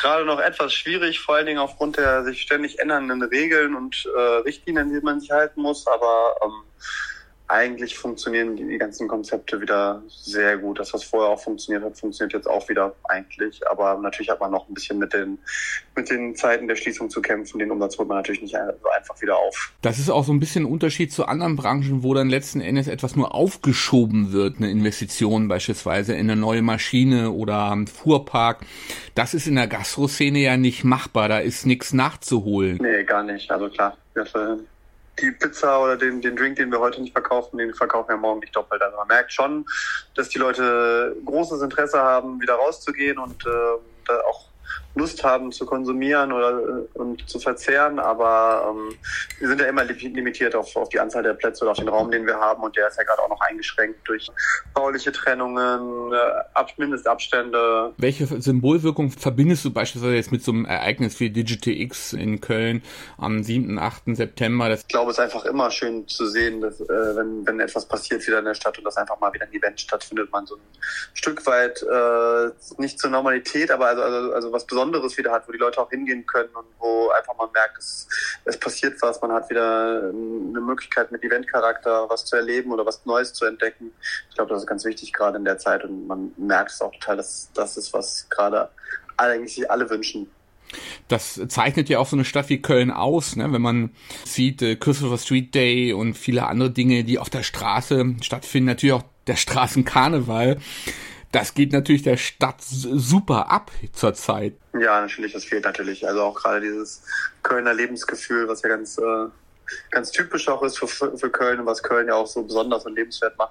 gerade noch etwas schwierig, vor allen Dingen aufgrund der sich ständig ändernden Regeln und äh, Richtlinien, die man sich halten muss. Aber ähm, eigentlich funktionieren die, die, ganzen Konzepte wieder sehr gut. Das, was vorher auch funktioniert hat, funktioniert jetzt auch wieder eigentlich. Aber natürlich hat man noch ein bisschen mit den, mit den Zeiten der Schließung zu kämpfen. Den Umsatz holt man natürlich nicht einfach wieder auf. Das ist auch so ein bisschen ein Unterschied zu anderen Branchen, wo dann letzten Endes etwas nur aufgeschoben wird, eine Investition beispielsweise in eine neue Maschine oder einen Fuhrpark. Das ist in der Gastroszene ja nicht machbar. Da ist nichts nachzuholen. Nee, gar nicht. Also klar. Das, äh die Pizza oder den, den Drink, den wir heute nicht verkaufen, den verkaufen wir morgen nicht doppelt. Also man merkt schon, dass die Leute großes Interesse haben, wieder rauszugehen und äh, auch Lust haben zu konsumieren oder äh, und zu verzehren, aber ähm, wir sind ja immer limitiert auf, auf die Anzahl der Plätze oder auf den Raum, den wir haben und der ist ja gerade auch noch eingeschränkt durch bauliche Trennungen, äh, Ab Mindestabstände. Welche Symbolwirkung verbindest du beispielsweise jetzt mit so einem Ereignis wie Digital X in Köln am 7., 8. September? Das ich glaube, es ist einfach immer schön zu sehen, dass äh, wenn, wenn etwas passiert wieder in der Stadt und das einfach mal wieder ein Event stattfindet, man so ein Stück weit äh, nicht zur Normalität, aber also, also, also was Besonderes wieder hat, wo die Leute auch hingehen können und wo einfach man merkt, es, es passiert was, man hat wieder eine Möglichkeit mit Eventcharakter was zu erleben oder was Neues zu entdecken. Ich glaube, das ist ganz wichtig gerade in der Zeit und man merkt es auch total, dass das ist, was gerade eigentlich sich alle wünschen. Das zeichnet ja auch so eine Stadt wie Köln aus, ne? wenn man sieht äh, Christopher Street Day und viele andere Dinge, die auf der Straße stattfinden, natürlich auch der Straßenkarneval das geht natürlich der Stadt super ab zurzeit. Ja, natürlich, das fehlt natürlich. Also auch gerade dieses Kölner Lebensgefühl, was ja ganz, äh, ganz typisch auch ist für, für Köln und was Köln ja auch so besonders und lebenswert macht.